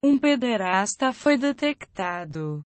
Um pederasta foi detectado.